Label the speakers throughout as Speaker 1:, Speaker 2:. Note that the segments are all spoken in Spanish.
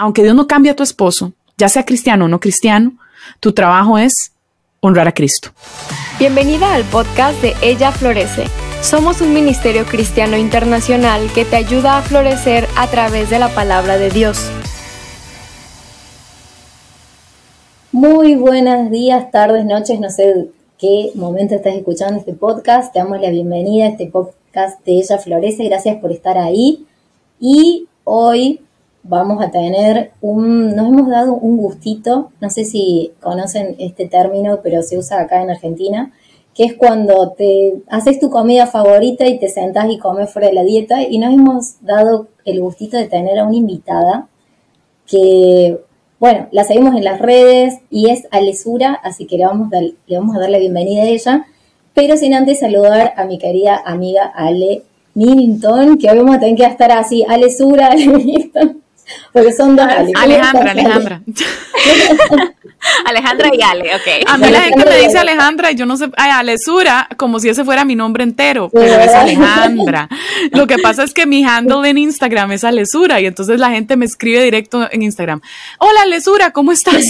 Speaker 1: aunque Dios no cambie a tu esposo, ya sea cristiano o no cristiano, tu trabajo es honrar a Cristo.
Speaker 2: Bienvenida al podcast de Ella Florece. Somos un ministerio cristiano internacional que te ayuda a florecer a través de la palabra de Dios.
Speaker 3: Muy buenos días, tardes, noches, no sé qué momento estás escuchando este podcast. Te damos la bienvenida a este podcast de Ella Florece. Gracias por estar ahí. Y hoy vamos a tener un, nos hemos dado un gustito, no sé si conocen este término, pero se usa acá en Argentina, que es cuando te haces tu comida favorita y te sentas y comes fuera de la dieta y nos hemos dado el gustito de tener a una invitada que, bueno, la seguimos en las redes y es Alesura, así que le vamos, a, le vamos a dar la bienvenida a ella, pero sin antes saludar a mi querida amiga Ale Milton, que hoy vamos a tener que estar así, Alesura, Ale Milton. Porque son dos Ale.
Speaker 1: Alejandra, Alejandra.
Speaker 4: Alejandra y Ale, ok.
Speaker 1: A mí la gente me dice Alejandra y yo no sé, ay, Alesura, como si ese fuera mi nombre entero, pero es Alejandra. Lo que pasa es que mi handle en Instagram es Alesura y entonces la gente me escribe directo en Instagram. Hola Alesura, ¿cómo estás?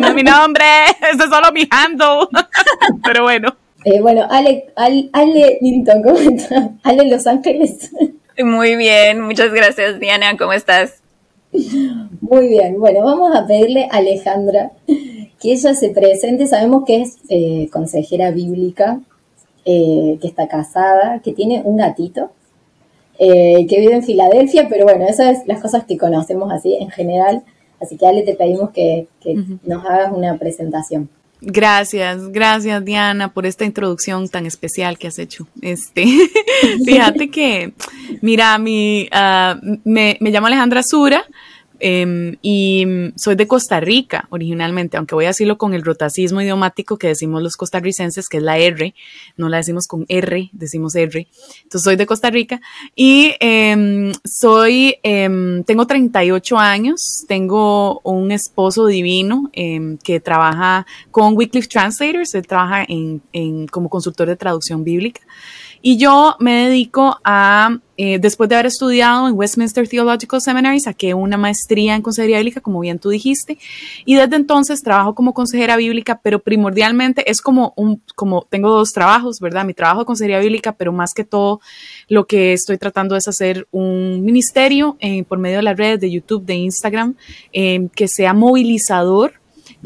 Speaker 1: no es mi nombre, ese es solo mi handle. pero bueno.
Speaker 3: Eh, bueno, Ale, Ale, Ale ¿cómo estás? Ale Los Ángeles.
Speaker 4: Muy bien, muchas gracias Diana, ¿cómo estás?
Speaker 3: Muy bien, bueno, vamos a pedirle a Alejandra que ella se presente. Sabemos que es eh, consejera bíblica, eh, que está casada, que tiene un gatito, eh, que vive en Filadelfia, pero bueno, esas son las cosas que conocemos así en general. Así que Ale, te pedimos que, nos hagas una presentación.
Speaker 1: Gracias, gracias Diana por esta introducción tan especial que has hecho. Este, fíjate que, mira, mi, uh, me, me llamo Alejandra Sura, Em, y soy de Costa Rica originalmente, aunque voy a decirlo con el rotacismo idiomático que decimos los costarricenses, que es la R, no la decimos con R, decimos R. Entonces soy de Costa Rica y em, soy, em, tengo 38 años, tengo un esposo divino que trabaja con Wycliffe Translators, él trabaja en, en, como consultor de traducción bíblica. Y yo me dedico a, eh, después de haber estudiado en Westminster Theological Seminary, saqué una maestría en consejería bíblica, como bien tú dijiste, y desde entonces trabajo como consejera bíblica, pero primordialmente es como un, como tengo dos trabajos, ¿verdad? Mi trabajo de consejería bíblica, pero más que todo lo que estoy tratando es hacer un ministerio eh, por medio de las redes de YouTube, de Instagram, eh, que sea movilizador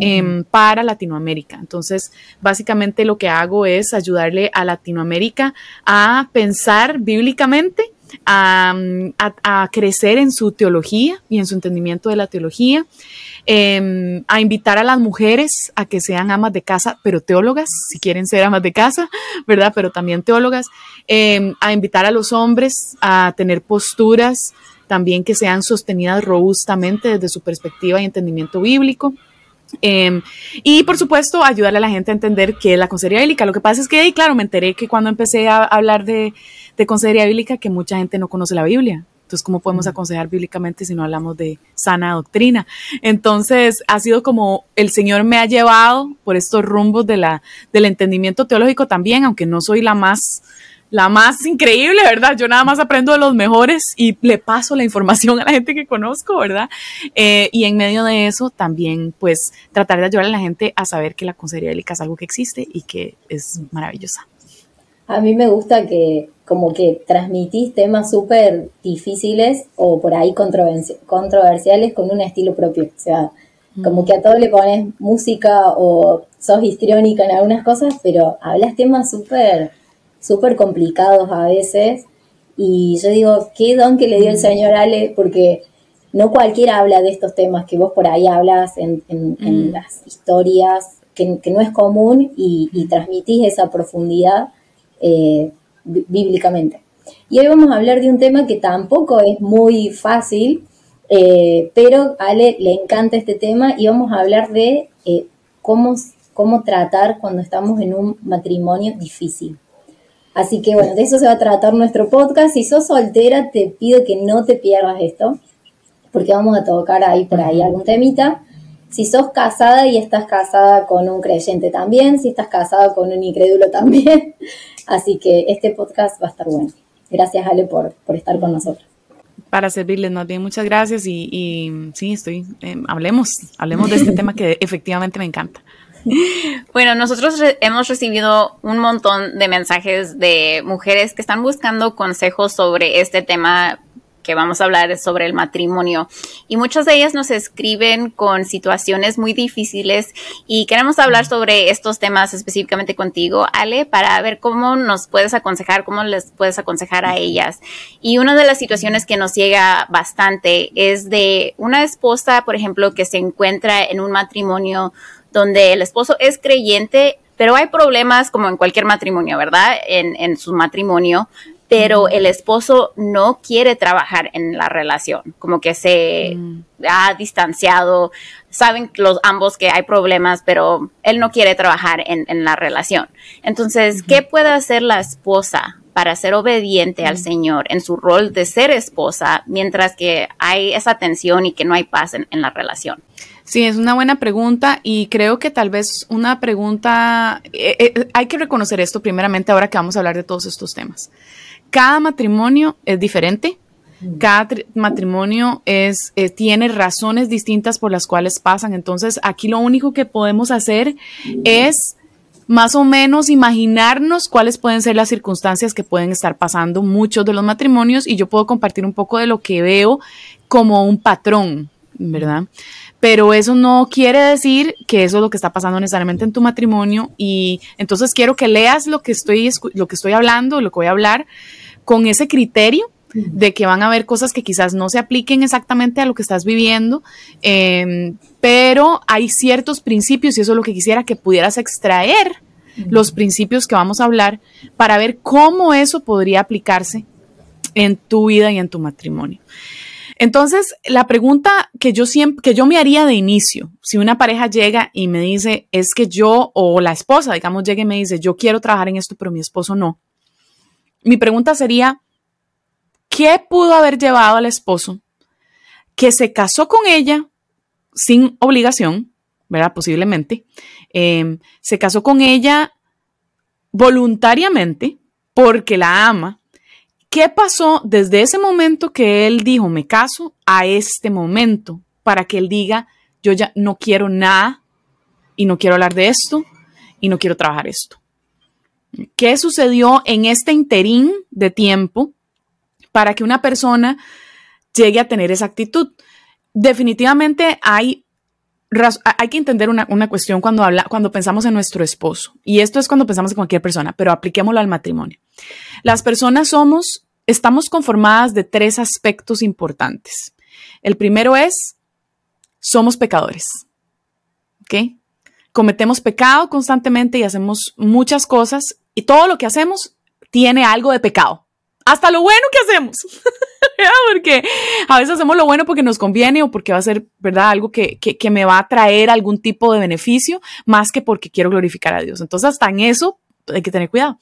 Speaker 1: Em, para Latinoamérica. Entonces, básicamente lo que hago es ayudarle a Latinoamérica a pensar bíblicamente, a, crecer en su teología y en su entendimiento de la teología, em, a invitar a las mujeres a que sean amas de casa, pero teólogas, si quieren ser amas de casa, ¿verdad? Pero también teólogas, em, a invitar a los hombres a tener posturas también que sean sostenidas robustamente desde su perspectiva y entendimiento bíblico. Em, y por supuesto, ayudarle a la gente a entender qué es la consejería bíblica. Lo que pasa es que, claro, me enteré que cuando empecé a hablar de, de consejería bíblica, que mucha gente no conoce la Biblia. Entonces, ¿cómo podemos aconsejar bíblicamente si no hablamos de sana doctrina? Entonces, ha sido como el Señor me ha llevado por estos rumbos de la, del entendimiento teológico también, aunque no soy la más la más increíble, ¿verdad? Yo nada más aprendo de los mejores y le paso la información a la gente que conozco, ¿verdad? Eh, y en medio de eso también, pues, tratar de ayudar a la gente a saber que la consejería bíblica es algo que existe y que es maravillosa.
Speaker 3: A mí me gusta que como que transmitís temas súper difíciles o por ahí controversiales con un estilo propio. O sea, como que a todo le pones música o sos histriónica en algunas cosas, pero hablas temas súper súper complicados a veces. Y yo digo, qué don que le dio el mm. señor Ale, porque no cualquiera habla de estos temas que vos por ahí hablas en, mm. las historias, que, no es común y, transmitís esa profundidad eh, bíblicamente. Y hoy vamos a hablar de un tema que tampoco es muy fácil, eh, pero a Ale le encanta este tema y vamos a hablar de eh, cómo, cómo tratar cuando estamos en un matrimonio difícil. Así que bueno, de eso se va a tratar nuestro podcast. Si sos soltera, te pido que no te pierdas esto, porque vamos a tocar ahí por ahí algún temita. Si sos casada y estás casada con un creyente también, si estás casada con un incrédulo también. Así que este podcast va a estar bueno. Gracias Ale por, por estar con nosotros.
Speaker 1: Para servirles, más bien, muchas gracias y, sí, estoy, em, hablemos, hablemos de este tema que efectivamente me encanta.
Speaker 4: Bueno, nosotros hemos recibido un montón de mensajes de mujeres que están buscando consejos sobre este tema que vamos a hablar sobre el matrimonio. Y muchas de ellas nos escriben con situaciones muy difíciles y queremos hablar sobre estos temas específicamente contigo, Ale, para ver cómo nos puedes aconsejar, cómo les puedes aconsejar a ellas. Y una de las situaciones que nos llega bastante es de una esposa, por ejemplo, que se encuentra en un matrimonio donde el esposo es creyente, pero hay problemas como en cualquier matrimonio, ¿verdad? En, en su matrimonio, pero el esposo no quiere trabajar en la relación, como que se mm. ha distanciado, saben los ambos que hay problemas, pero él no quiere trabajar en, la relación. Entonces, ¿qué puede hacer la esposa para ser obediente al Señor en su rol de ser esposa mientras que hay esa tensión y que no hay paz en, la relación?
Speaker 1: Sí, es una buena pregunta y creo que tal vez una pregunta, eh, eh, hay que reconocer esto primeramente ahora que vamos a hablar de todos estos temas cada matrimonio es diferente. Cada matrimonio es, eh, tiene razones distintas por las cuales pasan. Entonces, aquí lo único que podemos hacer es más o menos imaginarnos cuáles pueden ser las circunstancias que pueden estar pasando muchos de los matrimonios y yo puedo compartir un poco de lo que veo como un patrón, ¿verdad? Pero eso no quiere decir que eso es lo que está pasando necesariamente en tu matrimonio y entonces quiero que leas lo que estoy, lo que estoy hablando, lo que voy a hablar con ese criterio de que van a haber cosas que quizás no se apliquen exactamente a lo que estás viviendo, em, pero hay ciertos principios y eso es lo que quisiera que pudieras extraer los principios que vamos a hablar para ver cómo eso podría aplicarse en tu vida y en tu matrimonio. Entonces, la pregunta que yo siempre, que yo me haría de inicio, si una pareja llega y me dice, es que yo, o la esposa, digamos, llega y me dice, yo quiero trabajar en esto, pero mi esposo no, mi pregunta sería, ¿qué pudo haber llevado al esposo que se casó con ella sin obligación, ¿verdad? Posiblemente. Em, se casó con ella voluntariamente porque la ama. ¿Qué pasó desde ese momento que él dijo me caso a este momento para que él diga yo ya no quiero nada y no quiero hablar de esto y no quiero trabajar esto? ¿Qué sucedió en este interín de tiempo para que una persona llegue a tener esa actitud? Definitivamente hay, hay que entender una, cuestión cuando, habla, cuando pensamos en nuestro esposo. Y esto es cuando pensamos en cualquier persona, pero apliquémoslo al matrimonio. Las personas somos, estamos conformadas de tres aspectos importantes. El primero es, somos pecadores. ¿Ok? cometemos pecado constantemente y hacemos muchas cosas y todo lo que hacemos tiene algo de pecado. Hasta lo bueno que hacemos. porque a veces hacemos lo bueno porque nos conviene o porque va a ser, ¿verdad? Algo que, que, me va a traer algún tipo de beneficio más que porque quiero glorificar a Dios. Entonces, hasta en eso hay que tener cuidado.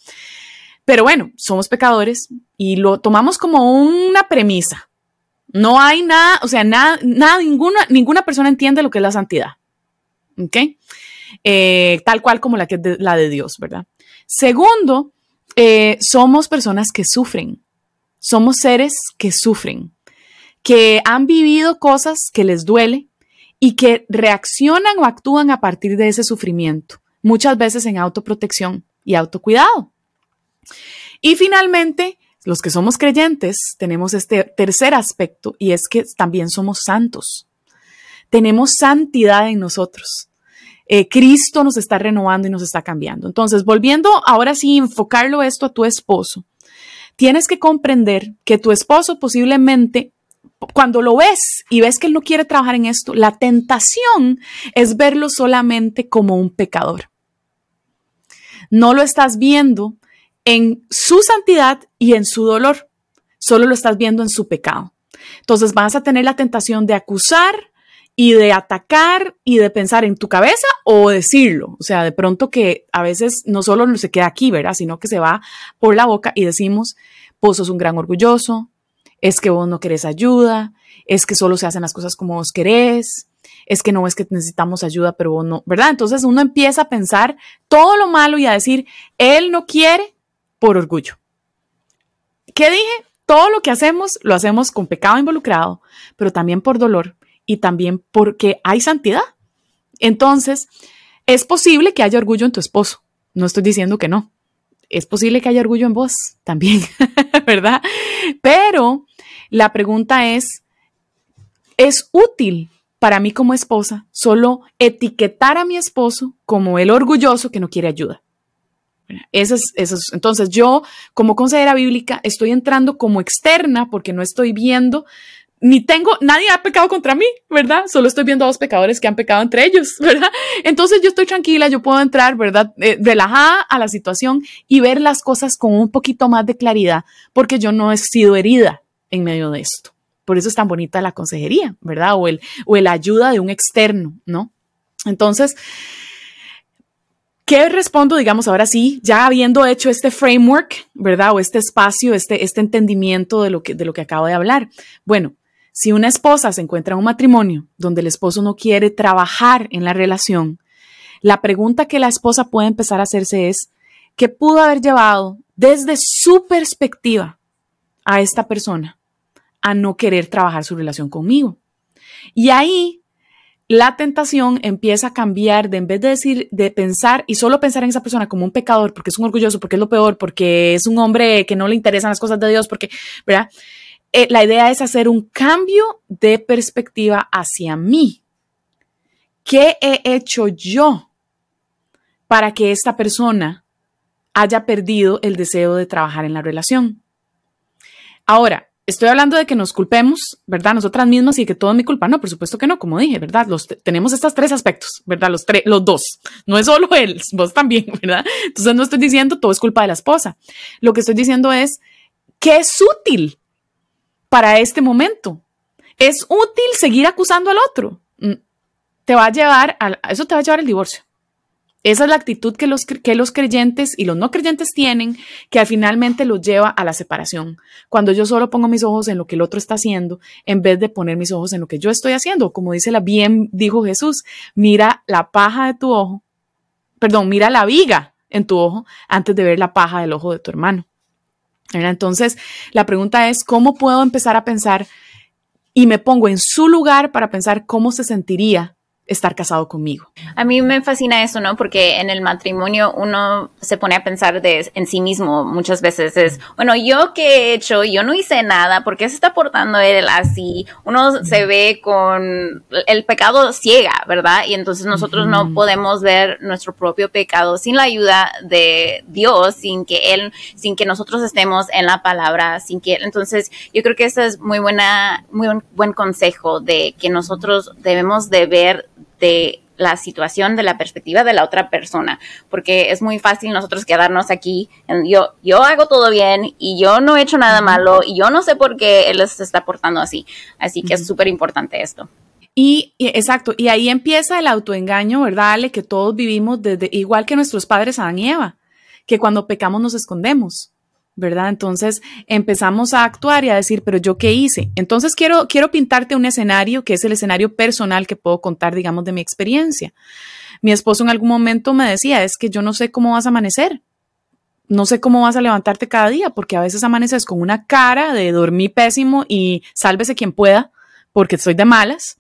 Speaker 1: Pero bueno, somos pecadores y lo tomamos como una premisa. No hay nada, o sea, nada, nada, ninguna, ninguna persona entiende lo que es la santidad. ¿Ok? Eh, tal cual como la, que la de Dios, ¿verdad? Segundo, eh, somos personas que sufren, somos seres que sufren, que han vivido cosas que les duele y que reaccionan o actúan a partir de ese sufrimiento, muchas veces en autoprotección y autocuidado. Y finalmente, los que somos creyentes tenemos este tercer aspecto y es que también somos santos. Tenemos santidad en nosotros. Eh, Cristo nos está renovando y nos está cambiando. Entonces, volviendo ahora sí, enfocarlo esto a tu esposo, tienes que comprender que tu esposo posiblemente cuando lo ves y ves que él no quiere trabajar en esto, la tentación es verlo solamente como un pecador. No lo estás viendo en su santidad y en su dolor, solo lo estás viendo en su pecado. Entonces vas a tener la tentación de acusar, y de atacar y de pensar en tu cabeza o decirlo. O sea, de pronto que a veces no solo se queda aquí, ¿verdad? Sino que se va por la boca y decimos, vos sos un gran orgulloso, es que vos no querés ayuda, es que solo se hacen las cosas como vos querés, es que no es que necesitamos ayuda, pero vos no, ¿verdad? Entonces uno empieza a pensar todo lo malo y a decir, él no quiere por orgullo. ¿Qué dije? todo lo que hacemos lo hacemos con pecado involucrado, pero también por dolor y también porque hay santidad. Entonces, es posible que haya orgullo en tu esposo. No estoy diciendo que no. Es posible que haya orgullo en vos también, ¿verdad? Pero la pregunta es, ¿es útil para mí como esposa solo etiquetar a mi esposo como el orgulloso que no quiere ayuda? Eso es, eso es, entonces yo como consejera bíblica estoy entrando como externa porque no estoy viendo ni tengo, nadie ha pecado contra mí, ¿verdad? Solo estoy viendo a dos pecadores que han pecado entre ellos, ¿verdad? Entonces yo estoy tranquila, yo puedo entrar, ¿verdad? Eh, relajada a la situación y ver las cosas con un poquito más de claridad, porque yo no he sido herida en medio de esto. Por eso es tan bonita la consejería, ¿verdad? O el, o ayuda de un externo, ¿no? Entonces, ¿Qué respondo, digamos, ahora sí, ya habiendo hecho este framework, ¿verdad? O este espacio, este, este entendimiento de lo, que, de lo que acabo de hablar. Bueno, si una esposa se encuentra en un matrimonio donde el esposo no quiere trabajar en la relación, la pregunta que la esposa puede empezar a hacerse es, ¿qué pudo haber llevado desde su perspectiva a esta persona a no querer trabajar su relación conmigo? Y ahí la tentación empieza a cambiar de en vez de decir, de pensar y solo pensar en esa persona como un pecador, porque es un orgulloso, porque es lo peor, porque es un hombre que no le interesan las cosas de Dios, porque, ¿verdad? Eh, la idea es hacer un cambio de perspectiva hacia mí. ¿Qué he hecho yo para que esta persona haya perdido el deseo de trabajar en la relación? Ahora, estoy hablando de que nos culpemos, ¿verdad? Nosotras mismas y que todo es mi culpa. No, por supuesto que no, como dije, ¿verdad? Los tenemos estos tres aspectos, ¿verdad? Los, los dos. No es solo él, vos también, ¿verdad? Entonces no estoy diciendo todo es culpa de la esposa. Lo que estoy diciendo es que es útil para este momento. Es útil seguir acusando al otro. Mm, te va a llevar eso te va a llevar al divorcio. Esa es la actitud que los, que los creyentes y los no creyentes tienen, que finalmente los lleva a la separación. Cuando yo solo pongo mis ojos en lo que el otro está haciendo, en vez de poner mis ojos en lo que yo estoy haciendo. Como dice la bien, dijo Jesús, mira la paja de tu ojo, perdón, mira la viga en tu ojo antes de ver la paja del ojo de tu hermano. Entonces, la pregunta es, ¿cómo puedo empezar a pensar y me pongo en su lugar para pensar cómo se sentiría estar casado conmigo.
Speaker 4: A mí me fascina eso, ¿no? Porque en el matrimonio uno se pone a pensar de, en sí mismo muchas veces es, bueno, yo qué he hecho, yo no hice nada, ¿por qué se está portando él así? Uno se ve con el pecado ciega, ¿verdad? Y entonces nosotros no podemos ver nuestro propio pecado sin la ayuda de Dios, sin que él, sin que nosotros estemos en la palabra, sin que entonces yo creo que ese es muy buena, muy buen consejo de que nosotros debemos de ver de la situación de la perspectiva de la otra persona, porque es muy fácil nosotros quedarnos aquí, en, yo, yo hago todo bien y yo no he hecho nada malo y yo no sé por qué él se está portando así. Así que es súper importante esto.
Speaker 1: Y, exacto, y ahí empieza el autoengaño, ¿verdad, Ale? Que todos vivimos desde, igual que nuestros padres Adán y Eva, que cuando pecamos nos escondemos. ¿Verdad? Entonces empezamos a actuar y a decir, pero yo qué hice. Entonces quiero, quiero pintarte un escenario que es el escenario personal que puedo contar, digamos, de mi experiencia. Mi esposo en algún momento me decía, es que yo no sé cómo vas a amanecer. No sé cómo vas a levantarte cada día, porque a veces amaneces con una cara de dormir pésimo y sálvese quien pueda, porque estoy de malas.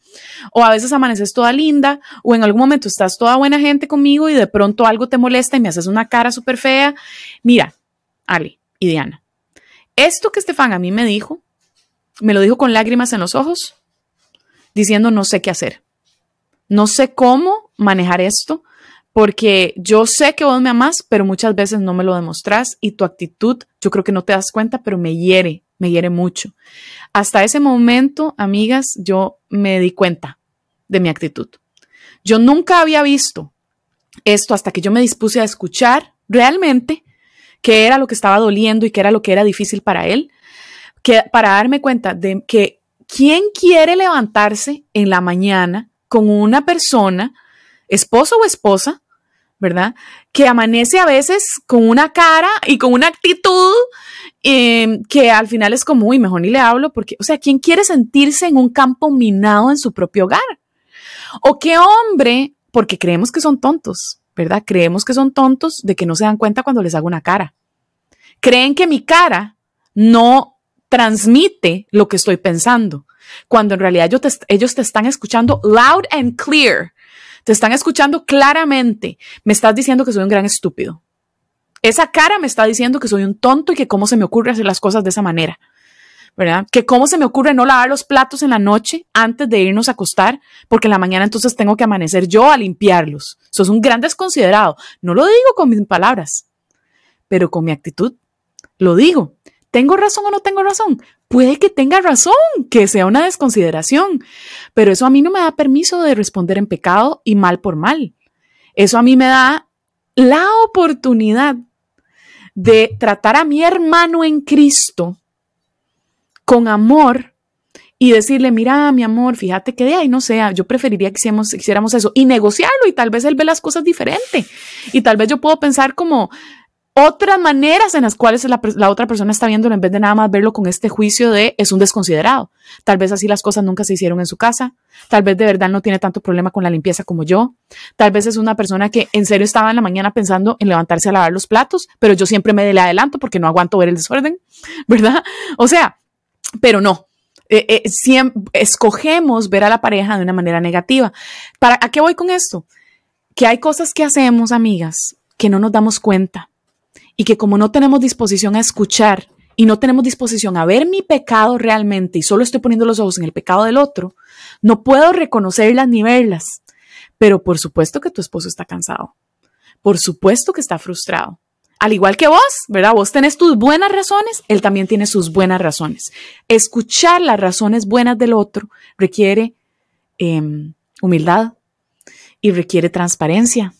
Speaker 1: O a veces amaneces toda linda, o en algún momento estás toda buena gente conmigo y de pronto algo te molesta y me haces una cara súper fea. Mira, Ali, y Diana. Esto que Estefan a mí me dijo, me lo dijo con lágrimas en los ojos, diciendo no sé qué hacer. No sé cómo manejar esto, porque yo sé que vos me amás, pero muchas veces no me lo demostrás y tu actitud, yo creo que no te das cuenta, pero me hiere, me hiere mucho. Hasta ese momento, amigas, yo me di cuenta de mi actitud. Yo nunca había visto esto hasta que yo me dispuse a escuchar realmente qué era lo que estaba doliendo y qué era lo que era difícil para él, que, para darme cuenta de que quién quiere levantarse en la mañana con una persona, esposo o esposa, ¿verdad? Que amanece a veces con una cara y con una actitud em, que al final es como, uy, mejor ni le hablo, porque, o sea, ¿quién quiere sentirse en un campo minado en su propio hogar? ¿O qué hombre, porque creemos que son tontos, ¿verdad? Creemos que son tontos de que no se dan cuenta cuando les hago una cara. Creen que mi cara no transmite lo que estoy pensando, cuando en realidad ellos te están escuchando loud and clear. Te están escuchando claramente. Me estás diciendo que soy un gran estúpido. Esa cara me está diciendo que soy un tonto y que cómo se me ocurre hacer las cosas de esa manera. ¿Verdad? Que cómo se me ocurre no lavar los platos en la noche antes de irnos a acostar, porque en la mañana entonces tengo que amanecer yo a limpiarlos. Eso es un gran desconsiderado. No lo digo con mis palabras, pero con mi actitud lo digo. ¿Tengo razón o no tengo razón? Puede que tenga razón, que sea una desconsideración, pero eso a mí no me da permiso de responder en pecado y mal por mal. Eso a mí me da la oportunidad de tratar a mi hermano en Cristo con amor y decirle, mira, mi amor, fíjate que de ahí no sea, yo preferiría que hiciéramos, hiciéramos eso y negociarlo y tal vez él ve las cosas diferente y tal vez yo puedo pensar como otras maneras en las cuales la, la, otra persona está viéndolo en vez de nada más verlo con este juicio de es un desconsiderado. Tal vez así las cosas nunca se hicieron en su casa. Tal vez de verdad no tiene tanto problema con la limpieza como yo. Tal vez es una persona que en serio estaba en la mañana pensando en levantarse a lavar los platos, pero yo siempre me le adelanto porque no aguanto ver el desorden, ¿verdad? O sea, pero no. Eh, eh, escogemos ver a la pareja de una manera negativa. ¿Para, ¿A qué voy con esto? Que hay cosas que hacemos, amigas, que no nos damos cuenta y que como no tenemos disposición a escuchar y no tenemos disposición a ver mi pecado realmente y solo estoy poniendo los ojos en el pecado del otro, no puedo reconocerlas ni verlas. Pero por supuesto que tu esposo está cansado. Por supuesto que está frustrado al igual que vos, ¿verdad? Vos tenés tus buenas razones, él también tiene sus buenas razones. Escuchar las razones buenas del otro requiere em, humildad y requiere transparencia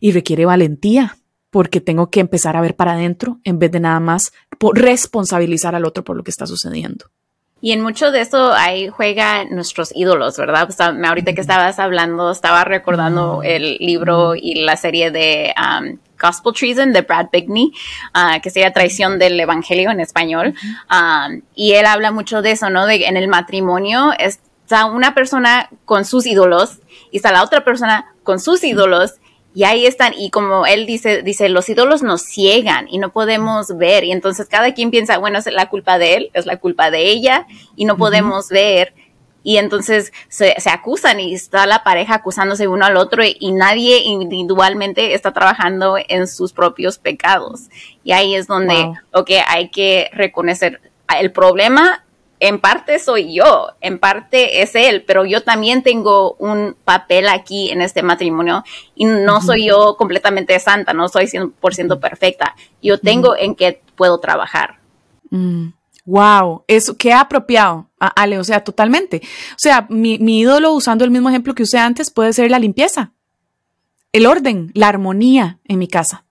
Speaker 1: y requiere valentía, porque tengo que empezar a ver para adentro en vez de nada más responsabilizar al otro por lo que está sucediendo.
Speaker 4: Y en mucho de eso ahí juega nuestros ídolos, ¿verdad? ahorita que estabas hablando, estaba recordando el libro y la serie de um, Gospel Treason de Brad Bigney, uh, que sería Traición del Evangelio en español. Um, y él habla mucho de eso, ¿no? De en el matrimonio está una persona con sus ídolos y está la otra persona con sus ídolos y ahí están, y como él dice, dice, los ídolos nos ciegan y no podemos ver. Y entonces cada quien piensa, bueno, es la culpa de él, es la culpa de ella, y no podemos ver. Y entonces se, acusan y está la pareja acusándose uno al otro y, nadie individualmente está trabajando en sus propios pecados. Y ahí es donde, ok, hay que reconocer el problema en parte soy yo, en parte es él, pero yo también tengo un papel aquí en este matrimonio y no soy yo completamente santa, no soy 100% perfecta. Yo tengo en qué puedo trabajar.
Speaker 1: Wow, eso, qué apropiado, Ale, o sea, totalmente. O sea, mi, mi ídolo, usando el mismo ejemplo que usé antes, puede ser la limpieza, el orden, la armonía en mi casa.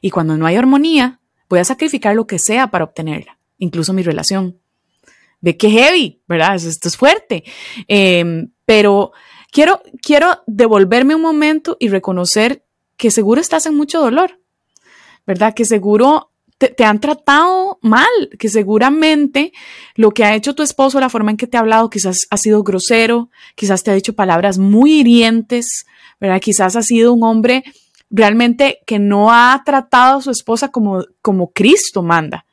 Speaker 1: Y cuando no hay armonía, voy a sacrificar lo que sea para obtenerla, incluso mi relación ve qué heavy, ¿verdad? Esto es fuerte. Em, pero quiero, quiero devolverme un momento y reconocer que seguro estás en mucho dolor, ¿verdad? Que seguro te, han tratado mal, que seguramente lo que ha hecho tu esposo, la forma en que te ha hablado, quizás ha sido grosero, quizás te ha dicho palabras muy hirientes, ¿verdad? Quizás ha sido un hombre realmente que no ha tratado a su esposa como, como Cristo manda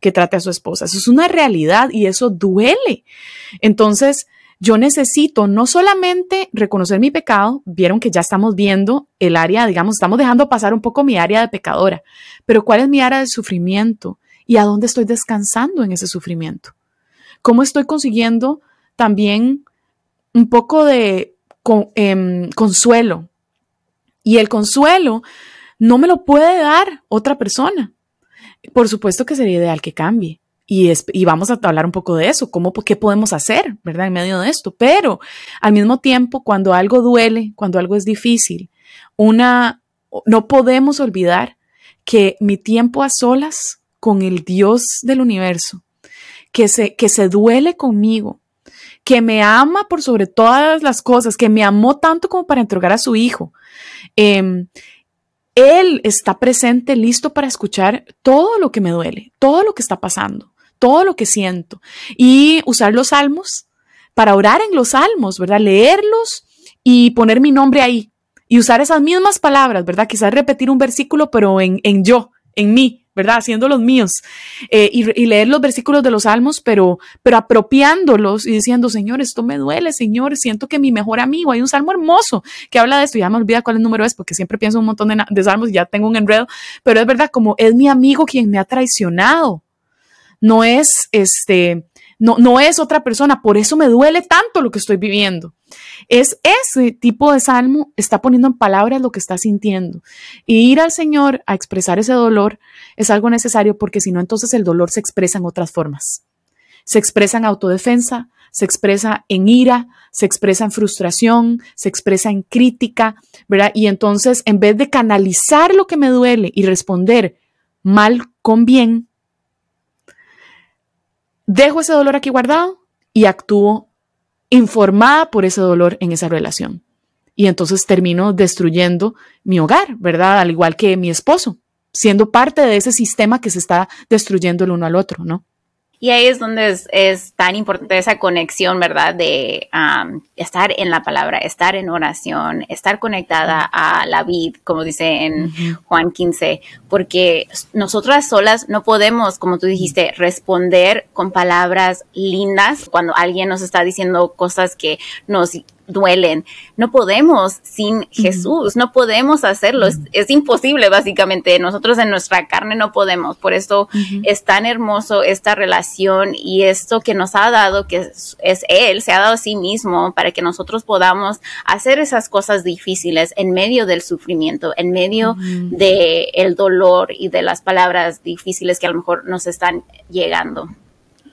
Speaker 1: que trate a su esposa. Eso es una realidad y eso duele. Entonces, yo necesito no solamente reconocer mi pecado, vieron que ya estamos viendo el área, digamos, estamos dejando pasar un poco mi área de pecadora, pero ¿cuál es mi área de sufrimiento? ¿Y a dónde estoy descansando en ese sufrimiento? ¿Cómo estoy consiguiendo también un poco de em, consuelo? Y el consuelo no me lo puede dar otra persona. Por supuesto que sería ideal que cambie. Y, vamos a hablar un poco de eso, cómo, qué podemos hacer, ¿verdad? En medio de esto. Pero al mismo tiempo, cuando algo duele, cuando algo es difícil, una, no podemos olvidar que mi tiempo a solas con el Dios del universo, que se, que se duele conmigo, que me ama por sobre todas las cosas, que me amó tanto como para entregar a su hijo, eh, él está presente, listo para escuchar todo lo que me duele, todo lo que está pasando, todo lo que siento. Y usar los salmos para orar en los salmos, ¿verdad? Leerlos y poner mi nombre ahí. Y usar esas mismas palabras, ¿verdad? Quizás repetir un versículo, pero en, en yo, en mí, ¿verdad? Haciendo los míos eh, y, leer los versículos de los salmos, pero, pero apropiándolos y diciendo, Señor, esto me duele, Señor, siento que mi mejor amigo, hay un salmo hermoso que habla de esto, ya me olvida cuál número es, porque siempre pienso un montón de, de salmos y ya tengo un enredo, pero es verdad, como es mi amigo quien me ha traicionado, no es este, no, no es otra persona, por eso me duele tanto lo que estoy viviendo. Es ese tipo de salmo, está poniendo en palabras lo que está sintiendo. Y ir al Señor a expresar ese dolor es algo necesario porque si no, entonces el dolor se expresa en otras formas. Se expresa en autodefensa, se expresa en ira, se expresa en frustración, se expresa en crítica, ¿verdad? Y entonces, en vez de canalizar lo que me duele y responder mal con bien, dejo ese dolor aquí guardado y actúo informada por ese dolor en esa relación. Y entonces termino destruyendo mi hogar, ¿verdad? Al igual que mi esposo, siendo parte de ese sistema que se está destruyendo el uno al otro, ¿no?
Speaker 4: Y ahí es donde es, tan importante esa conexión, ¿verdad? De estar en la palabra, estar en oración, estar conectada a la vid, como dice en Juan 15, porque nosotras solas no podemos, como tú dijiste, responder con palabras lindas cuando alguien nos está diciendo cosas que nos duelen. No podemos sin Jesús, no podemos hacerlo, es, imposible básicamente. Nosotros en nuestra carne no podemos. Por eso es tan hermoso esta relación y esto que nos ha dado, que es, Él, se ha dado a sí mismo para que nosotros podamos hacer esas cosas difíciles en medio del sufrimiento, en medio del el dolor y de las palabras difíciles que a lo mejor nos están llegando.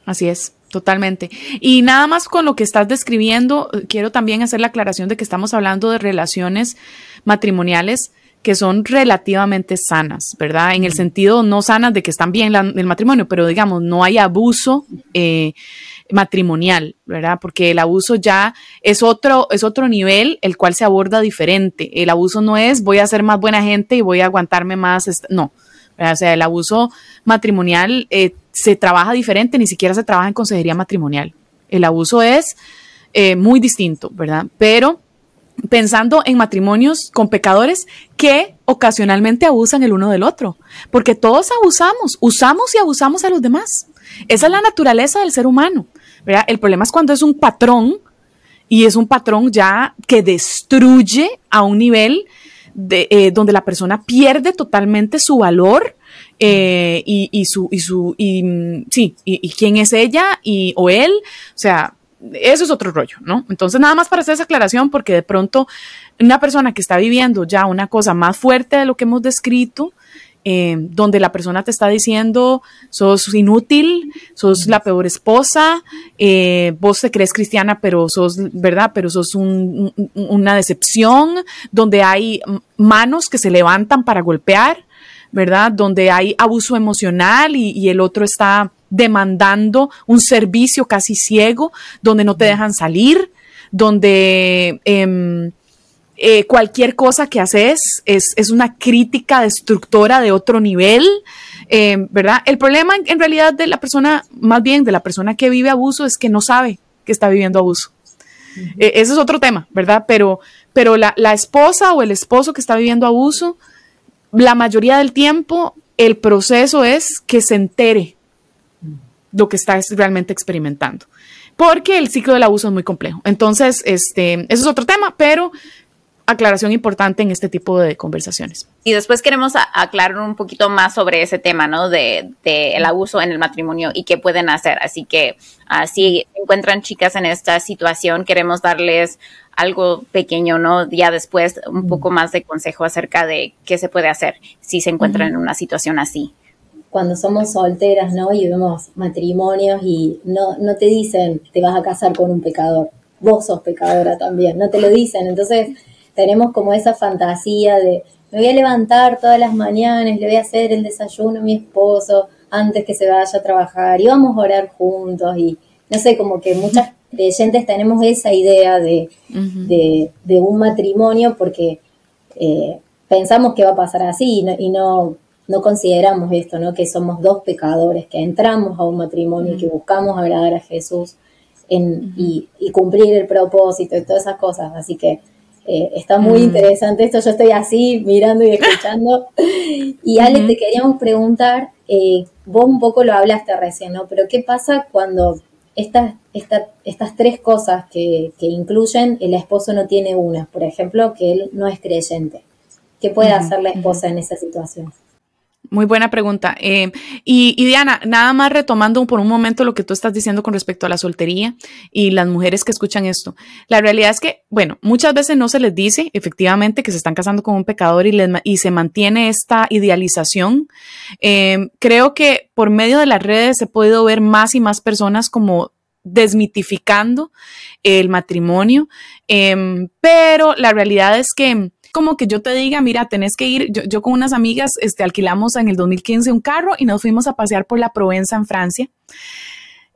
Speaker 1: Así es. Totalmente. Y nada más con lo que estás describiendo, quiero también hacer la aclaración de que estamos hablando de relaciones matrimoniales que son relativamente sanas, ¿verdad? En el sentido no sanas de que están bien el matrimonio, pero digamos, no hay abuso eh, matrimonial, ¿verdad? Porque el abuso ya es otro, es otro nivel, el cual se aborda diferente. El abuso no es voy a ser más buena gente y voy a aguantarme más, no. O sea, el abuso matrimonial eh, se trabaja diferente, ni siquiera se trabaja en consejería matrimonial. El abuso es eh, muy distinto, ¿verdad? Pero pensando en matrimonios con pecadores que ocasionalmente abusan el uno del otro, porque todos abusamos, usamos y abusamos a los demás. Esa es la naturaleza del ser humano. ¿verdad? El problema es cuando es un patrón y es un patrón ya que destruye a un nivel de, eh, donde la persona pierde totalmente su valor eh, y, su, y su, y, mm, sí, y, quién es ella y, o él, o sea, eso es otro rollo, ¿no? Entonces, nada más para hacer esa aclaración, porque de pronto una persona que está viviendo ya una cosa más fuerte de lo que hemos descrito, eh, donde la persona te está diciendo, sos inútil, sos la peor esposa, eh, vos te crees cristiana, pero sos, ¿verdad? Pero sos una decepción, donde hay manos que se levantan para golpear, ¿verdad? Donde hay abuso emocional y, el otro está demandando un servicio casi ciego, donde no te dejan salir, donde em, eh, cualquier cosa que haces es, una crítica destructora de otro nivel, em, ¿verdad? El problema en, realidad de la persona, más bien de la persona que vive abuso, es que no sabe que está viviendo abuso. E, ese es otro tema, ¿verdad? Pero, pero la, la esposa o el esposo que está viviendo abuso, la mayoría del tiempo el proceso es que se entere lo que está realmente experimentando. Porque el ciclo del abuso es muy complejo. Entonces, este, eso es otro tema, pero aclaración importante en este tipo de conversaciones.
Speaker 4: Y después queremos aclarar un poquito más sobre ese tema, ¿no? De, el abuso en el matrimonio y qué pueden hacer. Así que ah, si encuentran chicas en esta situación, queremos darles algo pequeño, ¿no? Ya después un poco más de consejo acerca de qué se puede hacer si se encuentran en una situación así.
Speaker 3: Cuando somos solteras, ¿no? Y vemos matrimonios y no, no te dicen te vas a casar con un pecador. Vos sos pecadora también, no te lo dicen. Entonces tenemos como esa fantasía de me voy a levantar todas las mañanas, le voy a hacer el desayuno a mi esposo antes que se vaya a trabajar y vamos a orar juntos y no sé, como que muchas creyentes tenemos esa idea de, un matrimonio porque eh, pensamos que va a pasar así y no, no, consideramos esto, ¿no? Que somos dos pecadores, que entramos a un matrimonio, y que buscamos agradar a Jesús y, cumplir el propósito y todas esas cosas. Así que Eh, está muy mm. interesante esto, yo estoy así mirando y escuchando. y Ale, te queríamos preguntar, eh, vos un poco lo hablaste recién, ¿no? Pero ¿qué pasa cuando estas, estas tres cosas que, incluyen, el esposo no tiene una? Por ejemplo, que él no es creyente. ¿Qué puede hacer la esposa en esa situación?
Speaker 1: Muy buena pregunta. Eh, y, Diana, nada más retomando por un momento lo que tú estás diciendo con respecto a la soltería y las mujeres que escuchan esto. La realidad es que, bueno, muchas veces no se les dice efectivamente que se están casando con un pecador y, se mantiene esta idealización. Eh, creo que por medio de las redes he podido ver más y más personas como desmitificando el matrimonio, eh, pero la realidad es que como que yo te diga, mira, tenés que ir, yo, con unas amigas este, alquilamos en el 2015 un carro y nos fuimos a pasear por la Provenza en Francia.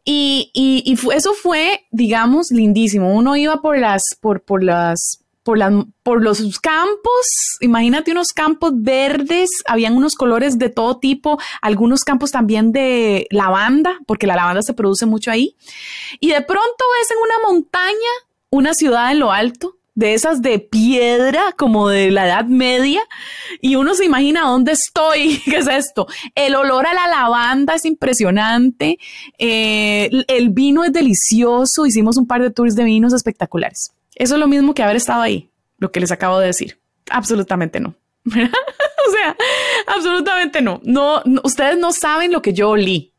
Speaker 1: Y, y, eso fue, digamos, lindísimo. Uno iba por las, por, por las, por, las, por los campos, imagínate unos campos verdes, habían unos colores de todo tipo, algunos campos también de lavanda, porque la lavanda se produce mucho ahí. Y de pronto ves en una montaña una ciudad en lo alto de esas de piedra, como de la Edad Media, y uno se imagina dónde estoy, ¿qué es esto? El olor a la lavanda es impresionante, eh, el vino es delicioso, hicimos un par de tours de vinos espectaculares. Eso es lo mismo que haber estado ahí, lo que les acabo de decir. Absolutamente no. o sea, absolutamente no. no. Ustedes no saben lo que yo olí.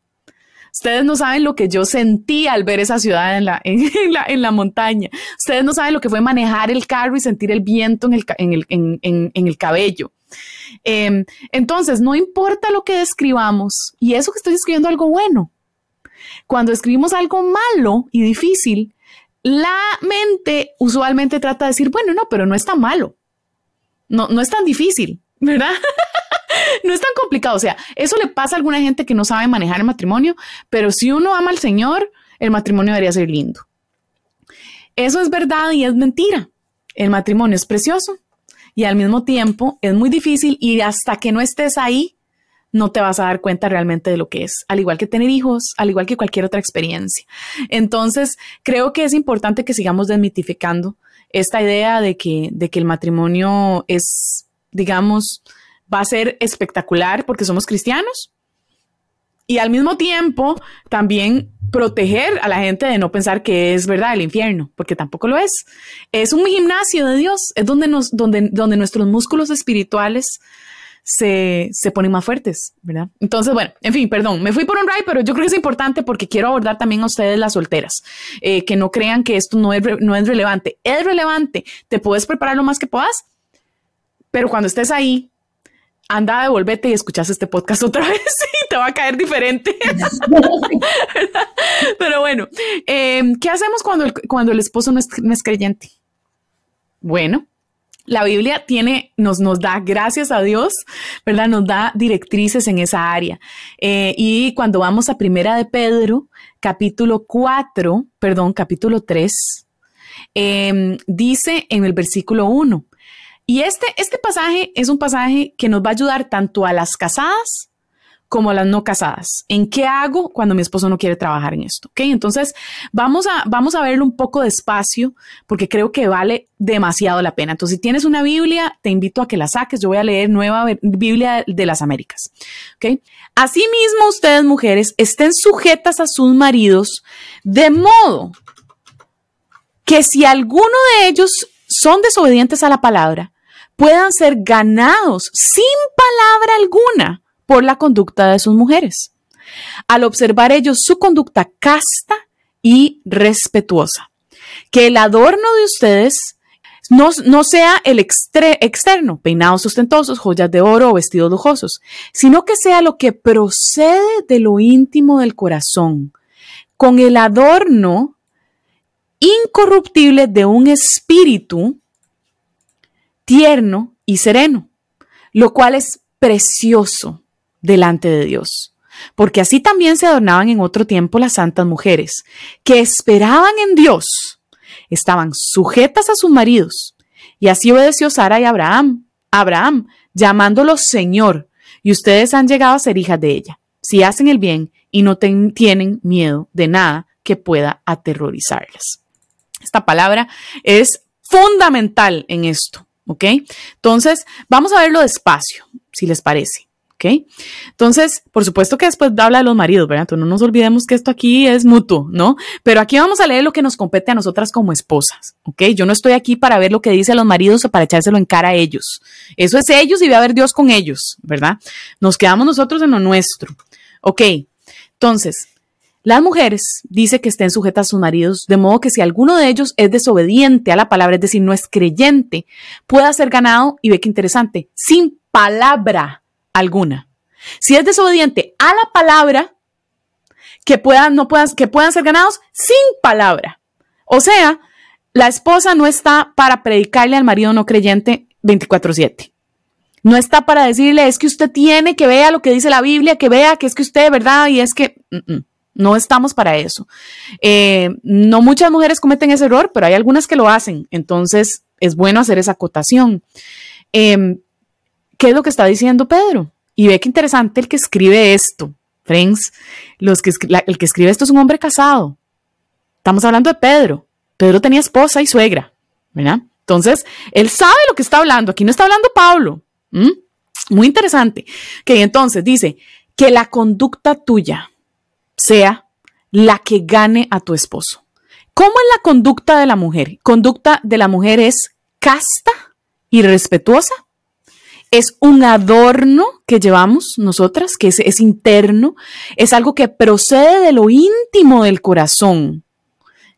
Speaker 1: Ustedes no saben lo que yo sentí al ver esa ciudad en la, en, la, en la montaña. Ustedes no saben lo que fue manejar el carro y sentir el viento en el, en el, en, el cabello. Em, entonces, no importa lo que describamos, y eso que estoy escribiendo algo bueno. Cuando escribimos algo malo y difícil, la mente usualmente trata de decir, bueno, no, pero no es tan malo. No, no es tan difícil, ¿verdad? no es tan complicado. O sea, eso le pasa a alguna gente que no sabe manejar el matrimonio, pero si uno ama al Señor, el matrimonio debería ser lindo. Eso es verdad y es mentira. El matrimonio es precioso y al mismo tiempo es muy difícil y hasta que no estés ahí, no te vas a dar cuenta realmente de lo que es, al igual que tener hijos, al igual que cualquier otra experiencia. Entonces, creo que es importante que sigamos desmitificando esta idea de que, de que el matrimonio es, digamos, va a ser espectacular porque somos cristianos y al mismo tiempo también proteger a la gente de no pensar que es verdad el infierno, porque tampoco lo es. Es un gimnasio de Dios, es donde, nos, donde, donde nuestros músculos espirituales se, se, ponen más fuertes, ¿verdad? Entonces, bueno, en fin, perdón, me fui por un ride, pero yo creo que es importante porque quiero abordar también a ustedes las solteras, eh, que no crean que esto no es, no es relevante. Es relevante, te puedes preparar lo más que puedas, pero cuando estés ahí, anda, devuélvete y escuchas este podcast otra vez y te va a caer diferente. Pero bueno, em, ¿qué hacemos cuando el, cuando el esposo no es, creyente? Bueno, la Biblia tiene, nos, nos da, gracias a Dios, ¿verdad? Nos da directrices en esa área. Eh, y cuando vamos a Primera de Pedro, capítulo 4, perdón, capítulo 3, em, dice en el versículo 1, y este, este pasaje es un pasaje que nos va a ayudar tanto a las casadas como a las no casadas. ¿En qué hago cuando mi esposo no quiere trabajar en esto? ¿Ok? Entonces, vamos a, vamos a verlo un poco despacio porque creo que vale demasiado la pena. Entonces, si tienes una Biblia, te invito a que la saques. Yo voy a leer Nueva Biblia de las Américas. ¿Ok? Asimismo, ustedes mujeres estén sujetas a sus maridos de modo que si alguno de ellos son desobedientes a la palabra, puedan ser ganados sin palabra alguna por la conducta de sus mujeres, al observar ellos su conducta casta y respetuosa. Que el adorno de ustedes no, no sea el externo, peinados ostentosos, joyas de oro o vestidos lujosos, sino que sea lo que procede de lo íntimo del corazón, con el adorno incorruptible de un espíritu tierno y sereno, lo cual es precioso delante de Dios. Porque así también se adornaban en otro tiempo las santas mujeres, que esperaban en Dios, estaban sujetas a sus maridos. Y así obedeció Sara y Abraham, Abraham, llamándolo Señor, y ustedes han llegado a ser hijas de ella, si hacen el bien y no tienen miedo de nada que pueda aterrorizarlas. Esta palabra es fundamental en esto, ¿ok? Entonces, vamos a verlo despacio, si les parece. ¿ok? Entonces, por supuesto que después habla de los maridos, ¿verdad? Entonces no nos olvidemos que esto aquí es mutuo, ¿no? Pero aquí vamos a leer lo que nos compete a nosotras como esposas, ¿ok? Yo no estoy aquí para ver lo que dicen los maridos o para echárselo en cara a ellos. Eso es ellos y va a ver Dios con ellos, ¿verdad? Nos quedamos nosotros en lo nuestro. Ok, entonces, las mujeres dice que estén sujetas a sus maridos, de modo que si alguno de ellos es desobediente a la palabra, es decir, no es creyente, pueda ser ganado, y ve que interesante, sin palabra alguna. Si es desobediente a la palabra, que puedan, no puedan, que puedan ser ganados sin palabra. O sea, la esposa no está para predicarle al marido no creyente 24/7. No está para decirle, es que usted tiene que vea lo que dice la Biblia, que vea que es que usted, ¿verdad? Y es que no estamos para eso. Eh, no muchas mujeres cometen ese error, pero hay algunas que lo hacen. Entonces, es bueno hacer esa acotación. Em, ¿Qué es lo que está diciendo Pedro? Y ve que interesante el que escribe esto. Friends, los que, el que escribe esto es un hombre casado. Estamos hablando de Pedro. Pedro tenía esposa y suegra, ¿verdad? Entonces, él sabe lo que está hablando. Aquí no está hablando Pablo. Muy interesante. Que entonces dice que la conducta tuya sea la que gane a tu esposo. ¿Cómo es la conducta de la mujer? Conducta de la mujer es casta y respetuosa es un adorno que llevamos nosotras, que es, interno, es algo que procede de lo íntimo del corazón.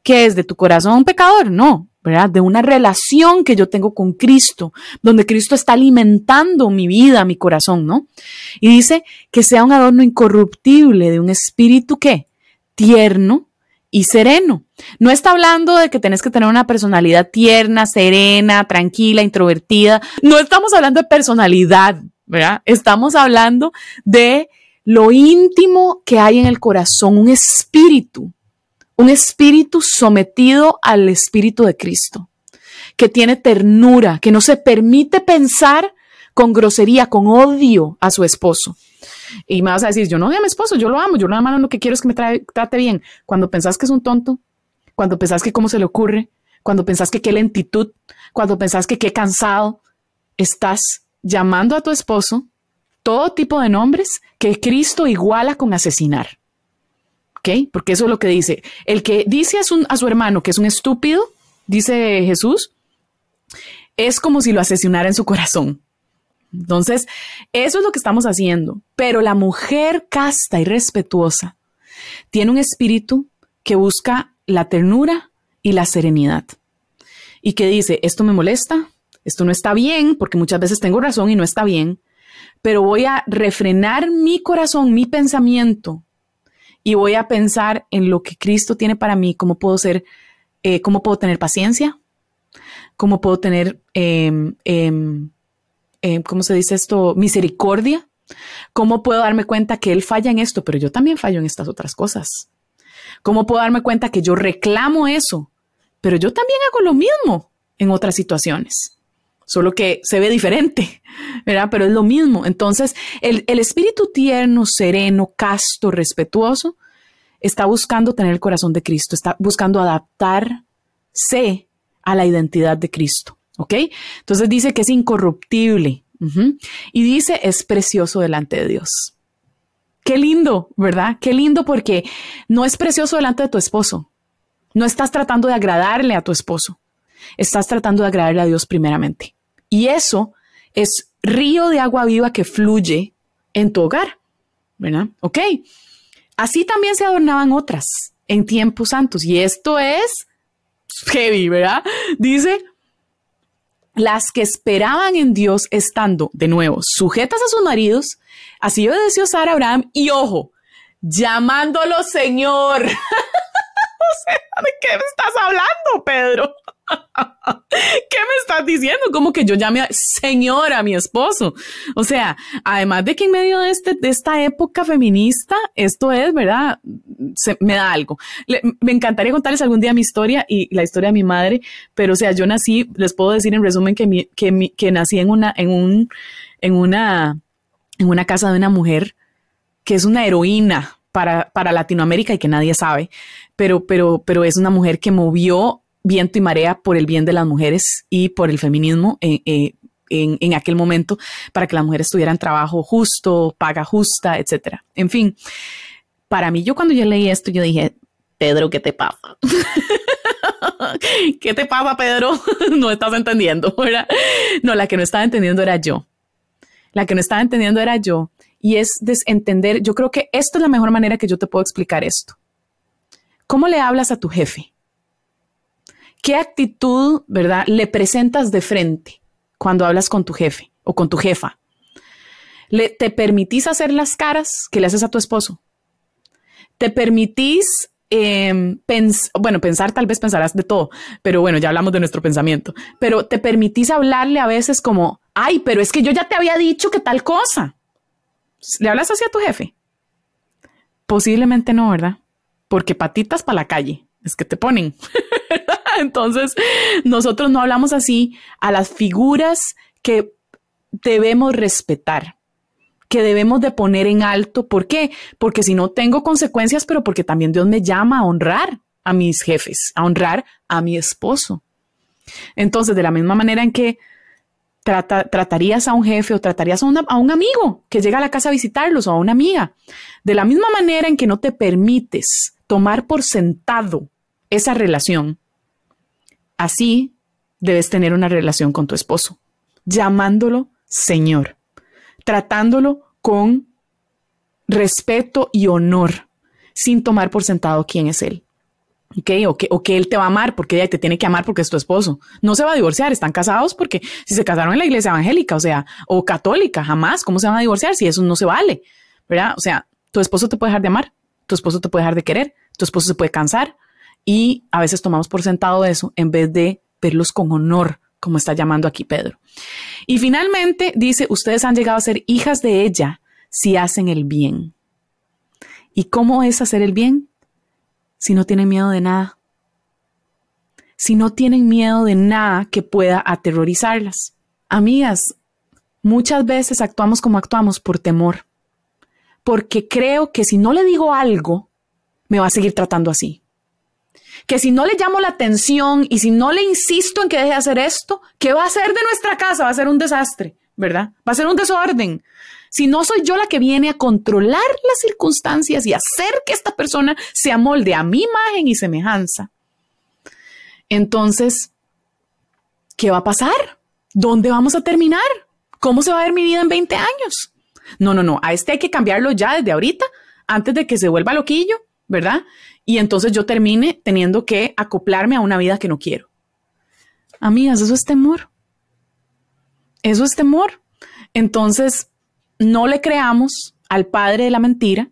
Speaker 1: ¿Qué es de tu corazón pecador? No, De una relación que yo tengo con Cristo, donde Cristo está alimentando mi vida, mi corazón, ¿no? Y dice que sea un adorno incorruptible de un espíritu que tierno y sereno. No está hablando de que tenés que tener una personalidad tierna, serena, tranquila, introvertida. No estamos hablando de personalidad, ¿verdad? Estamos hablando de lo íntimo que hay en el corazón, un espíritu, un espíritu sometido al espíritu de Cristo, que tiene ternura, que no se permite pensar con grosería, con odio a su esposo. Y me vas a decir, yo no odio a mi esposo, yo lo amo, yo nada más lo que quiero es que me trate bien. Cuando pensás que es un tonto, cuando pensás que cómo se le ocurre, cuando pensás que qué lentitud, cuando pensás que qué cansado, estás llamando a tu esposo todo tipo de nombres que Cristo iguala con asesinar. Porque eso es lo que dice. El que dice a su, a su hermano que es un estúpido, dice Jesús, es como si lo asesinara en su corazón. Entonces, eso es lo que estamos haciendo. Pero la mujer casta y respetuosa tiene un espíritu que busca la ternura y la serenidad. Y que dice, esto me molesta, esto no está bien, porque muchas veces tengo razón y no está bien, pero voy a refrenar mi corazón, mi pensamiento, y voy a pensar en lo que Cristo tiene para mí, cómo puedo ser, eh, cómo puedo tener paciencia, cómo puedo tener, em, em, em, ¿cómo se dice esto? Misericordia. ¿Cómo puedo darme cuenta que Él falla en esto, pero yo también fallo en estas otras cosas? ¿Cómo puedo darme cuenta que yo reclamo eso? Pero yo también hago lo mismo en otras situaciones, solo que se ve diferente, ¿verdad? Pero es lo mismo. Entonces, el, espíritu tierno, sereno, casto, respetuoso, está buscando tener el corazón de Cristo, está buscando adaptarse a la identidad de Cristo, ¿ok? Entonces dice que es incorruptible y dice es precioso delante de Dios. Qué lindo, ¿verdad? Qué lindo porque no es precioso delante de tu esposo. No estás tratando de agradarle a tu esposo. Estás tratando de agradarle a Dios primeramente. Y eso es río de agua viva que fluye en tu hogar, ¿verdad? Ok. Así también se adornaban otras en tiempos santos. Y esto es heavy, ¿verdad? Dice, las que esperaban en Dios estando, de nuevo, sujetas a sus maridos, así obedeció Sara Abraham y ojo, llamándolo Señor. ¿de qué me estás hablando, Pedro? ¿Qué me estás diciendo? Como que yo llame a señora a mi esposo. O sea, además de que en medio de, este, de esta época feminista, esto es, ¿verdad? Me da algo. me encantaría contarles algún día mi historia y la historia de mi madre, pero o sea, yo nací, les puedo decir en resumen que, que, que nací en una, en un, en una, en una casa de una mujer que es una heroína para, para Latinoamérica y que nadie sabe, pero, pero, pero es una mujer que movió viento y marea por el bien de las mujeres y por el feminismo eh, eh, en, en, aquel momento para que las mujeres tuvieran trabajo justo, paga justa, etcétera. En fin, para mí, yo cuando yo leí esto, yo dije, Pedro, ¿qué te pasa? ¿Qué te pasa, Pedro? no estás entendiendo, ¿verdad? No, la que no estaba entendiendo era yo. La que no estaba entendiendo era yo. Y es desentender, yo creo que esto es la mejor manera que yo te puedo explicar esto. ¿Cómo le hablas a tu jefe? ¿Qué actitud, verdad, le presentas de frente cuando hablas con tu jefe o con tu jefa? ¿Le, ¿Te permitís hacer las caras que le haces a tu esposo? ¿Te permitís eh, bueno, pensar tal vez pensarás de todo, pero bueno, ya hablamos de nuestro pensamiento, pero te permitís hablarle a veces como, ay, pero es que yo ya te había dicho que tal cosa. ¿Le hablas así a tu jefe? Posiblemente no, ¿verdad? Porque patitas para la calle, es que te ponen. Entonces, nosotros no hablamos así a las figuras que debemos respetar que debemos de poner en alto. ¿Por qué? Porque si no tengo consecuencias, pero porque también Dios me llama a honrar a mis jefes, a honrar a mi esposo. Entonces, de la misma manera en que tratarías a un jefe o tratarías a, a, un amigo que llega a la casa a visitarlos o a una amiga, de la misma manera en que no te permites tomar por sentado esa relación, así debes tener una relación con tu esposo, llamándolo Señor tratándolo con respeto y honor, sin tomar por sentado quién es él. Okay, o, que, o que él te va a amar porque ella te tiene que amar porque es tu esposo. No se va a divorciar, están casados porque si se casaron en la iglesia evangélica, o sea, o católica, jamás, ¿cómo se van a divorciar si eso no se vale? O sea, tu esposo te puede dejar de amar, tu esposo te puede dejar de querer, tu esposo se puede cansar y a veces tomamos por sentado eso en vez de verlos con honor, como está llamando aquí Pedro. Y finalmente dice, ustedes han llegado a ser hijas de ella si hacen el bien. ¿Y cómo es hacer el bien? Si no tienen miedo de nada. Si no tienen miedo de nada que pueda aterrorizarlas. Amigas, muchas veces actuamos como actuamos por temor. Porque creo que si no le digo algo, me va a seguir tratando así que si no le llamo la atención y si no le insisto en que deje de hacer esto, ¿qué va a hacer de nuestra casa? Va a ser un desastre, ¿verdad? Va a ser un desorden. Si no soy yo la que viene a controlar las circunstancias y hacer que esta persona se amolde a mi imagen y semejanza, entonces, ¿qué va a pasar? ¿Dónde vamos a terminar? ¿Cómo se va a ver mi vida en 20 años? No, no, no, a este hay que cambiarlo ya desde ahorita, antes de que se vuelva loquillo, ¿verdad? y entonces yo termine teniendo que acoplarme a una vida que no quiero. Amigas, eso es temor. Eso es temor. Entonces, no le creamos al padre de la mentira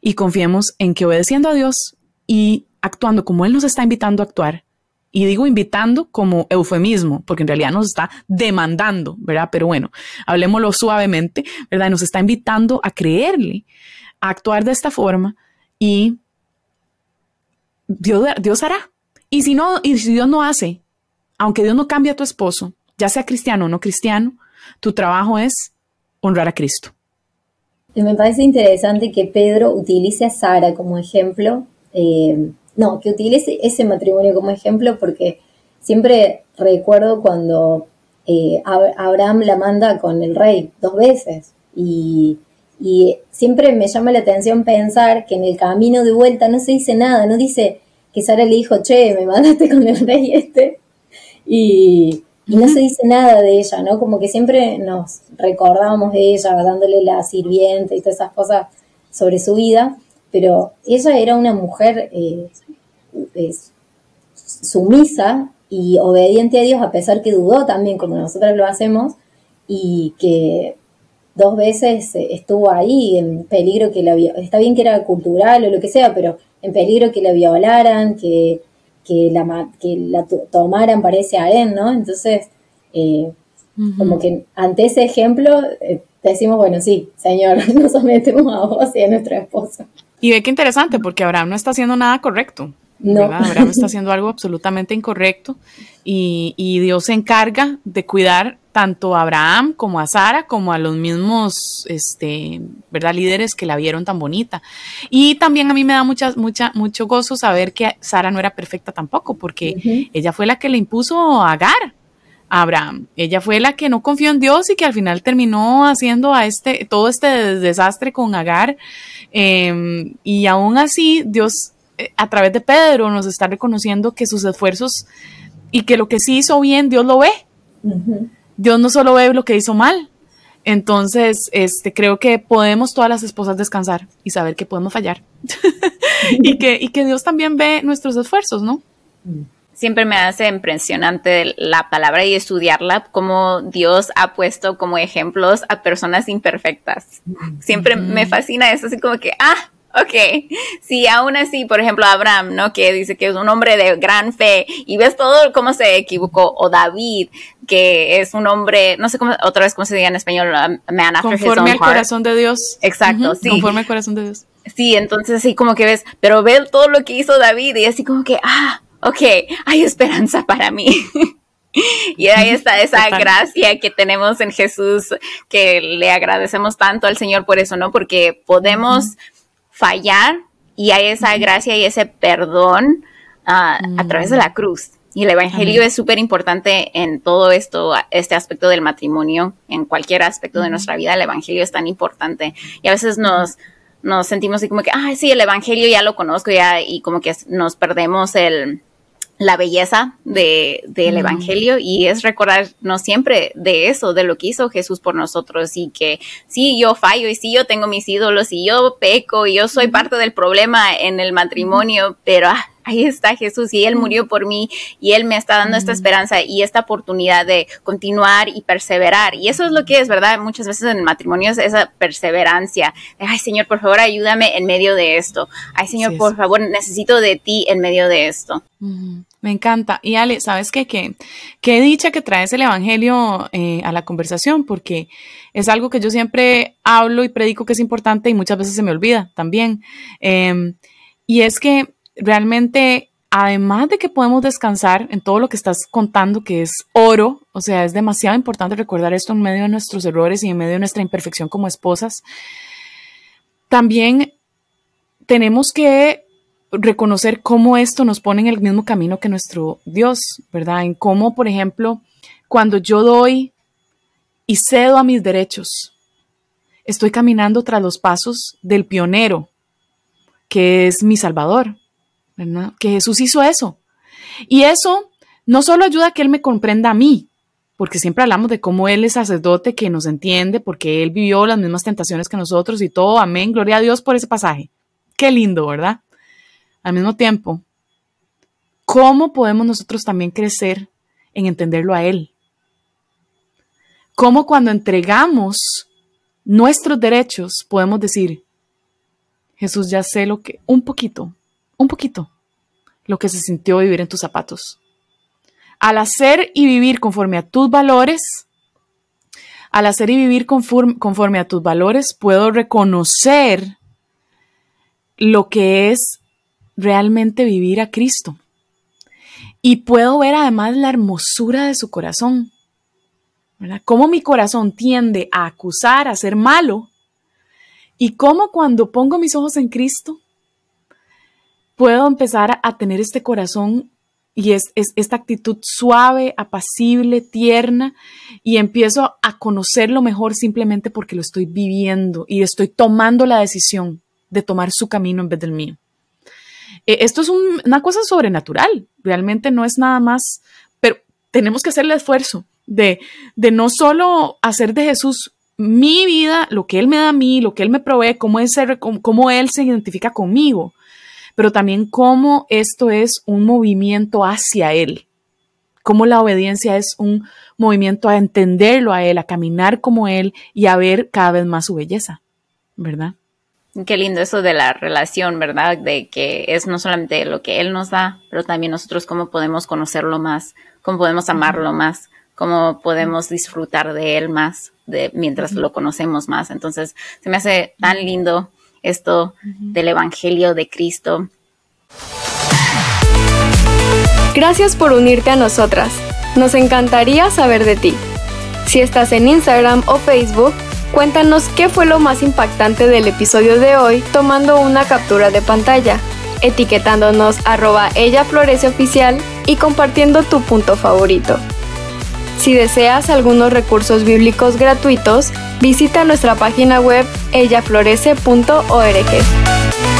Speaker 1: y confiemos en que obedeciendo a Dios y actuando como Él nos está invitando a actuar, y digo invitando como eufemismo, porque en realidad nos está demandando, ¿verdad? Pero bueno, hablemoslo suavemente, ¿verdad? Nos está invitando a creerle, a actuar de esta forma y Dios, hará. Y si no, y si Dios no hace, aunque Dios no cambie a tu esposo, ya sea cristiano o no cristiano, tu trabajo es honrar a Cristo.
Speaker 3: Me parece interesante que Pedro utilice a Sara como ejemplo, eh, no, que utilice ese matrimonio como ejemplo porque siempre recuerdo cuando eh, Abraham la manda con el rey dos veces y y siempre me llama la atención pensar que en el camino de vuelta no se dice nada, no dice que Sara le dijo, che, me mandaste con el rey este. Y, no se dice nada de ella, ¿no? Como que siempre nos recordamos de ella, dándole la sirvienta y todas esas cosas sobre su vida, pero ella era una mujer eh, sumisa y obediente a Dios, a pesar que dudó también, como nosotros lo hacemos, y que dos veces eh, estuvo ahí en peligro que la está bien que era cultural o lo que sea, pero en peligro que la violaran, que, que la, que la tomaran para ese harén, ¿no? Entonces, eh, como que ante ese ejemplo eh, decimos, bueno, sí, señor, nos sometemos a vos y a nuestra esposa.
Speaker 1: Y ve qué interesante, porque Abraham no está haciendo nada correcto. No. Abraham está haciendo algo absolutamente incorrecto y, y Dios se encarga de cuidar tanto a Abraham como a Sara, como a los mismos, este, ¿verdad? Líderes que la vieron tan bonita. Y también a mí me da mucha, mucha, mucho gozo saber que Sara no era perfecta tampoco, porque ella fue la que le impuso a Agar. A Abraham. Ella fue la que no confió en Dios y que al final terminó haciendo a este, todo este desastre con Agar. Em, y aún así, Dios, eh, a través de Pedro, nos está reconociendo que sus esfuerzos y que lo que sí hizo bien, Dios lo ve. Dios no solo ve lo que hizo mal. Entonces, este, creo que podemos todas las esposas descansar y saber que podemos fallar. y, que, y que Dios también ve nuestros esfuerzos, ¿no?
Speaker 4: Siempre me hace impresionante la palabra y estudiarla, como Dios ha puesto como ejemplos a personas imperfectas. Siempre me fascina eso, así como que, ah, Ok, sí, aún así, por ejemplo, Abraham, ¿no? Que dice que es un hombre de gran fe y ves todo cómo se equivocó, o David, que es un hombre, no sé cómo, otra vez cómo se diga en español, man
Speaker 1: after Conforme al corazón de Dios.
Speaker 4: Exacto, sí.
Speaker 1: Conforme al corazón de Dios.
Speaker 4: Sí, entonces así como que ves, pero ve todo lo que hizo David y así como que, ah, ok, hay esperanza para mí. Y ahí está esa gracia que tenemos en Jesús, que le agradecemos tanto al Señor por eso, ¿no? Porque podemos fallar y hay esa gracia y ese perdón ah, a través de la mm. cruz. Y el Evangelio es súper importante en todo esto, este aspecto del matrimonio, en cualquier aspecto de nuestra vida, el Evangelio es tan importante. Y a veces nos, nos sentimos así como que, ay, sí, el Evangelio ya lo conozco ya, y como que nos perdemos el, la belleza de, del Evangelio y es recordarnos siempre de eso, de lo que hizo Jesús por nosotros y que sí, yo fallo y sí, yo tengo mis ídolos y yo peco y yo soy parte del problema en el matrimonio, pero ah, ahí está Jesús y Él murió por mí y Él me está dando esta esperanza y esta oportunidad de continuar y perseverar. Y eso es lo que es, ¿verdad? Muchas veces en matrimonios esa perseverancia. Ay, Señor, por favor, ayúdame en medio de esto. Ay, Señor, por favor, necesito de ti en medio de esto.
Speaker 1: Me encanta. Y Ale, ¿sabes qué? Que, qué dicha que traes el Evangelio eh, a la conversación, porque es algo que yo siempre hablo y predico que es importante y muchas veces se me olvida también. Em, y es que realmente, además de que podemos descansar en todo lo que estás contando, que es oro, o sea, es demasiado importante recordar esto en medio de nuestros errores y en medio de nuestra imperfección como esposas, también tenemos que reconocer cómo esto nos pone en el mismo camino que nuestro Dios, ¿verdad? En cómo, por ejemplo, cuando yo doy y cedo a mis derechos, estoy caminando tras los pasos del pionero, que es mi Salvador. Que Jesús hizo eso. Y eso no solo ayuda a que Él me comprenda a mí, porque siempre hablamos de cómo Él es sacerdote que nos entiende, porque Él vivió las mismas tentaciones que nosotros y todo. Amén. Gloria a Dios por ese pasaje. Qué lindo, ¿verdad? Al mismo tiempo, ¿cómo podemos nosotros también crecer en entenderlo a Él? ¿Cómo cuando entregamos nuestros derechos podemos decir, Jesús, ya sé lo que, un poquito, un poquito lo que se sintió vivir en tus zapatos. Al hacer y vivir conforme a tus valores, al hacer y vivir conforme, a tus valores, puedo reconocer lo que es realmente vivir a Cristo. Y puedo ver además la hermosura de su corazón. Cómo mi corazón tiende a acusar, a ser malo. Y cómo cuando pongo mis ojos en Cristo, puedo empezar a tener este corazón y es, esta actitud suave, apacible, tierna, y empiezo a conocerlo mejor simplemente porque lo estoy viviendo y estoy tomando la decisión de tomar su camino en vez del mío. Eh, esto es una cosa sobrenatural, realmente no es nada más, pero tenemos que hacer el esfuerzo de, no solo hacer de Jesús mi vida, lo que Él me da a mí, lo que Él me provee, cómo, es cómo Él se identifica conmigo, pero también cómo esto es un movimiento hacia Él, cómo la obediencia es un movimiento a entenderlo a Él, a caminar como Él y a ver cada vez más su belleza, ¿verdad?
Speaker 4: Qué lindo eso de la relación, ¿verdad? De que es no solamente lo que Él nos da, pero también nosotros cómo podemos conocerlo más, cómo podemos amarlo más, cómo podemos disfrutar de Él más de, mientras lo conocemos más. Entonces, se me hace tan lindo esto del Evangelio de Cristo.
Speaker 2: Gracias por unirte a nosotras. Nos encantaría saber de ti. Si estás en Instagram o Facebook, cuéntanos qué fue lo más impactante del episodio de hoy tomando una captura de pantalla, etiquetándonos arroba ella florece oficial y compartiendo tu punto favorito. Si deseas algunos recursos bíblicos gratuitos, visita nuestra página web ellaflorece.org.